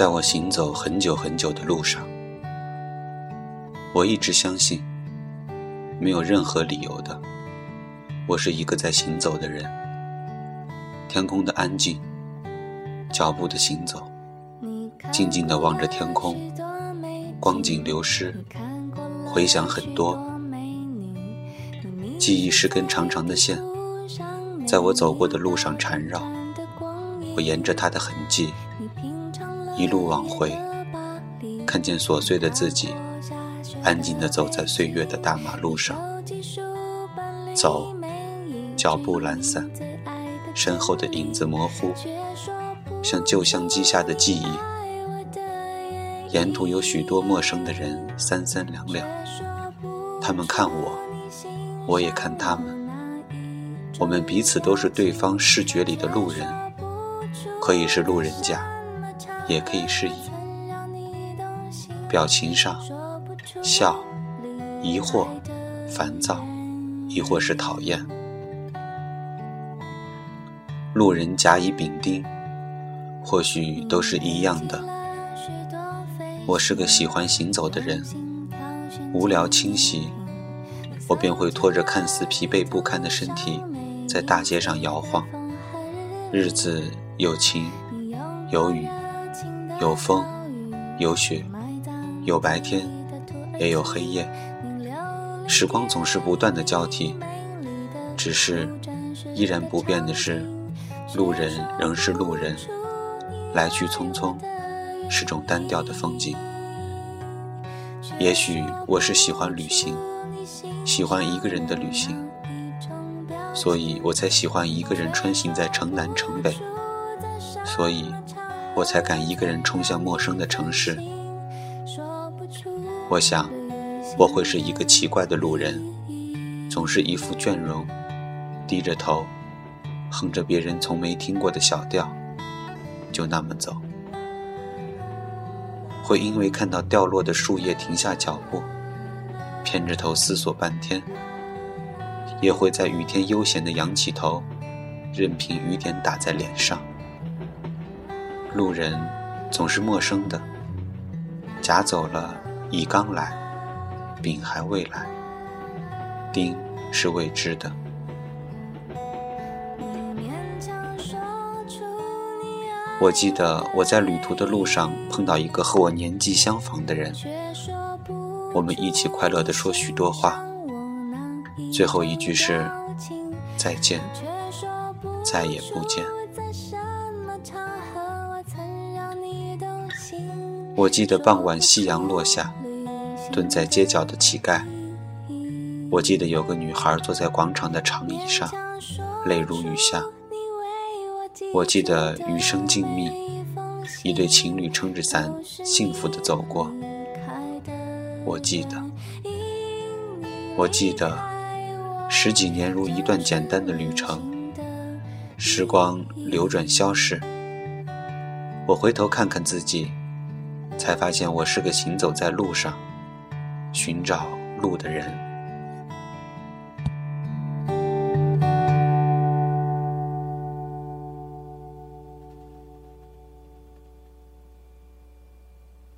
在我行走很久很久的路上，我一直相信，没有任何理由的，我是一个在行走的人。天空的安静，脚步的行走，静静的望着天空，光景流失，回想很多，记忆是根长长的线，在我走过的路上缠绕，我沿着它的痕迹。一路往回，看见琐碎的自己，安静地走在岁月的大马路上。走，脚步懒散，身后的影子模糊，像旧相机下的记忆。沿途有许多陌生的人，三三两两，他们看我，我也看他们。我们彼此都是对方视觉里的路人，可以是路人甲。也可以是以表情上笑、疑惑、烦躁，亦或是讨厌。路人甲乙丙丁，或许都是一样的。我是个喜欢行走的人，无聊清晰，我便会拖着看似疲惫不堪的身体，在大街上摇晃。日子有晴有雨。有风，有雪，有白天，也有黑夜。时光总是不断的交替，只是依然不变的是，路人仍是路人，来去匆匆，是种单调的风景。也许我是喜欢旅行，喜欢一个人的旅行，所以我才喜欢一个人穿行在城南城北，所以。我才敢一个人冲向陌生的城市。我想，我会是一个奇怪的路人，总是一副倦容，低着头，哼着别人从没听过的小调，就那么走。会因为看到掉落的树叶停下脚步，偏着头思索半天。也会在雨天悠闲地仰起头，任凭雨点打在脸上。路人总是陌生的，甲走了，乙刚来，丙还未来，丁是未知的。我记得我在旅途的路上碰到一个和我年纪相仿的人，我们一起快乐地说许多话，最后一句是再见，再也不见。我记得傍晚夕阳落下，蹲在街角的乞丐。我记得有个女孩坐在广场的长椅上，泪如雨下。我记得雨声静谧，一对情侣撑着伞，幸福地走过。我记得，我记得，十几年如一段简单的旅程，时光流转消逝。我回头看看自己。才发现我是个行走在路上、寻找路的人。